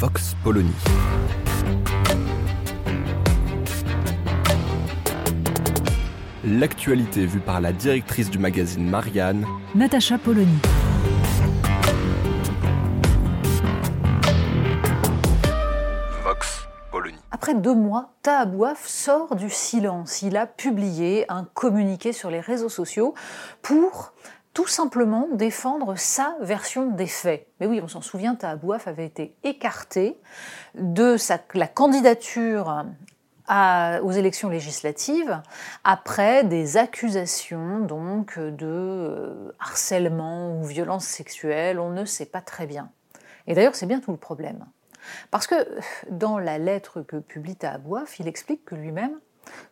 Vox Polony. L'actualité vue par la directrice du magazine Marianne, Natacha Polony. Vox Polony. Après deux mois, Tahabouaf sort du silence. Il a publié un communiqué sur les réseaux sociaux pour tout simplement défendre sa version des faits. Mais oui, on s'en souvient, Tahabouaf avait été écarté de la candidature aux élections législatives après des accusations donc de euh, harcèlement ou violence sexuelle, on ne sait pas très bien. Et d'ailleurs, c'est bien tout le problème. Parce que dans la lettre que publie Tahabouaf, il explique que lui-même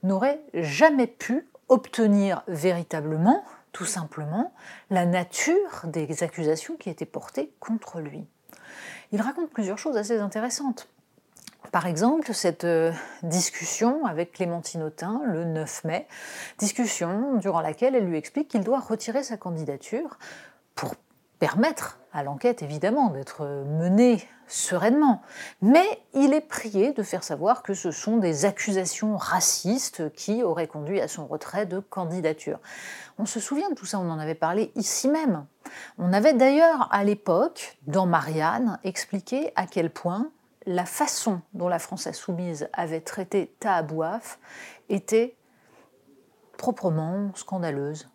n'aurait jamais pu obtenir véritablement, simplement, la nature des accusations qui étaient portées contre lui. Il raconte plusieurs choses assez intéressantes. Par exemple, cette euh, discussion avec Clémentine Autain le 9 mai, discussion durant laquelle elle lui explique qu'il doit retirer sa candidature pour permettre à l'enquête, évidemment, d'être menée sereinement. Mais il est prié de faire savoir que ce sont des accusations racistes qui auraient conduit à son retrait de candidature. On se souvient de tout ça, on en avait parlé ici même. On avait d'ailleurs à l'époque, dans Marianne, expliqué à quel point la façon dont la France insoumise avait traité Tahabouaf était proprement scandaleuse.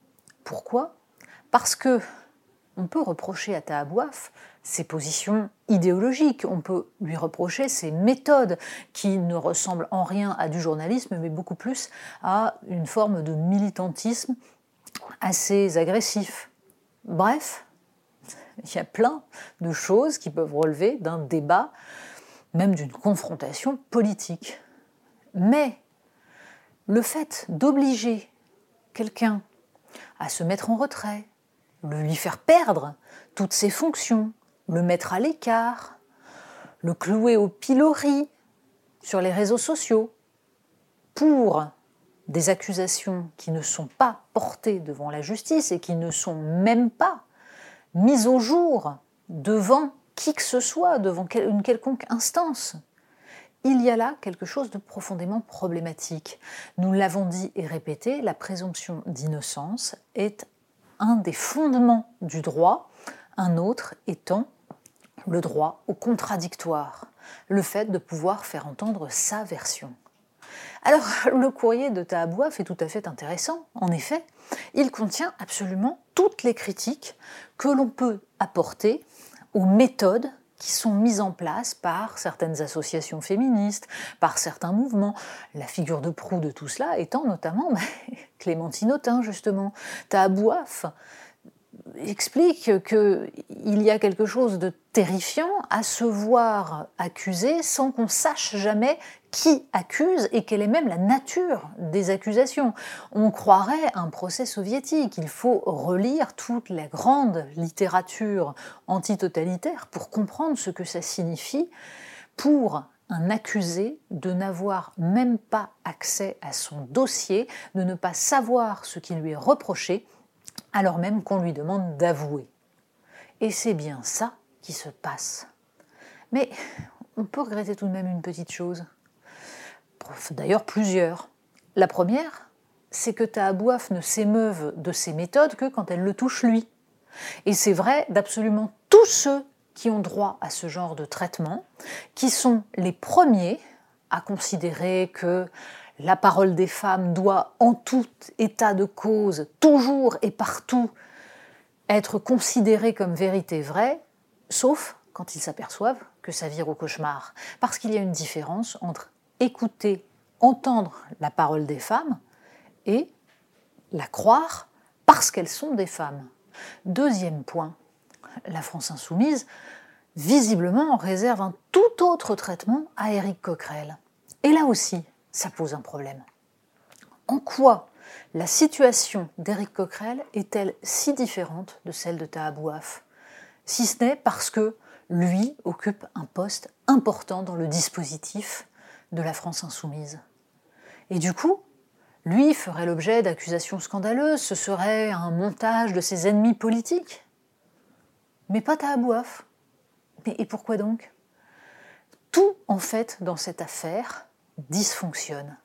Pourquoi? Parce que on peut reprocher à Tahabouaf ses positions idéologiques, on peut lui reprocher ses méthodes qui ne ressemblent en rien à du journalisme, mais beaucoup plus à une forme de militantisme assez agressif. Bref, il y a plein de choses qui peuvent relever d'un débat, même d'une confrontation politique. Mais le fait d'obliger quelqu'un à se mettre en retrait, lui faire perdre toutes ses fonctions, le mettre à l'écart, le clouer au pilori sur les réseaux sociaux, pour des accusations qui ne sont pas portées devant la justice et qui ne sont même pas mises au jour devant qui que ce soit, devant une quelconque instance. Il y a là quelque chose de profondément problématique. Nous l'avons dit et répété, la présomption d'innocence est des fondements du droit, un autre étant le droit au contradictoire, le fait de pouvoir faire entendre sa version. Alors, le courrier de Tahabouaf est tout à fait intéressant. En effet, il contient absolument toutes les critiques que l'on peut apporter aux méthodes qui sont mises en place par certaines associations féministes, par certains mouvements. La figure de proue de tout cela étant notamment bah, Clémentine Autain, justement. Tahabouaf explique qu'il y a quelque chose de terrifiant à se voir accusé sans qu'on sache jamais qui accuse et quelle est même la nature des accusations. On croirait un procès soviétique. Il faut relire toute la grande littérature antitotalitaire pour comprendre ce que ça signifie pour un accusé de n'avoir même pas accès à son dossier, de ne pas savoir ce qui lui est reproché, alors même qu'on lui demande d'avouer. Et c'est bien ça qui se passe. Mais on peut regretter tout de même une petite chose. D'ailleurs plusieurs. La première, c'est que Tahabouaf ne s'émeuve de ses méthodes que quand elle le touche lui. Et c'est vrai d'absolument tous ceux qui ont droit à ce genre de traitement, qui sont les premiers à considérer que la parole des femmes doit, en tout état de cause, toujours et partout, être considérée comme vérité vraie, sauf quand ils s'aperçoivent que ça vire au cauchemar. Parce qu'il y a une différence entre écouter, entendre la parole des femmes et la croire parce qu'elles sont des femmes. Deuxième point, La France insoumise, visiblement, réserve un tout autre traitement à Éric Coquerel. Et là aussi, ça pose un problème. En quoi la situation d'Éric Coquerel est-elle si différente de celle de Tahabouaf Si ce n'est parce que lui occupe un poste important dans le dispositif de la France insoumise. Et du coup, lui ferait l'objet d'accusations scandaleuses, ce serait un montage de ses ennemis politiques? Mais pas Tahabouaf. Et pourquoi donc? Tout, en fait, dans cette affaire, dysfonctionne.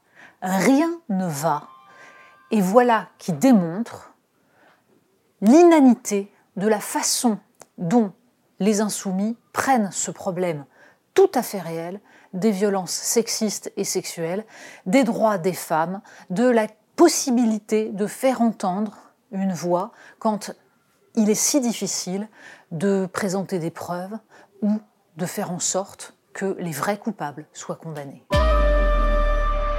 Rien ne va. Et voilà qui démontre l'inanité de la façon dont les insoumis prennent ce problème tout à fait réel des violences sexistes et sexuelles, des droits des femmes, de la possibilité de faire entendre une voix quand il est si difficile de présenter des preuves ou de faire en sorte que les vrais coupables soient condamnés.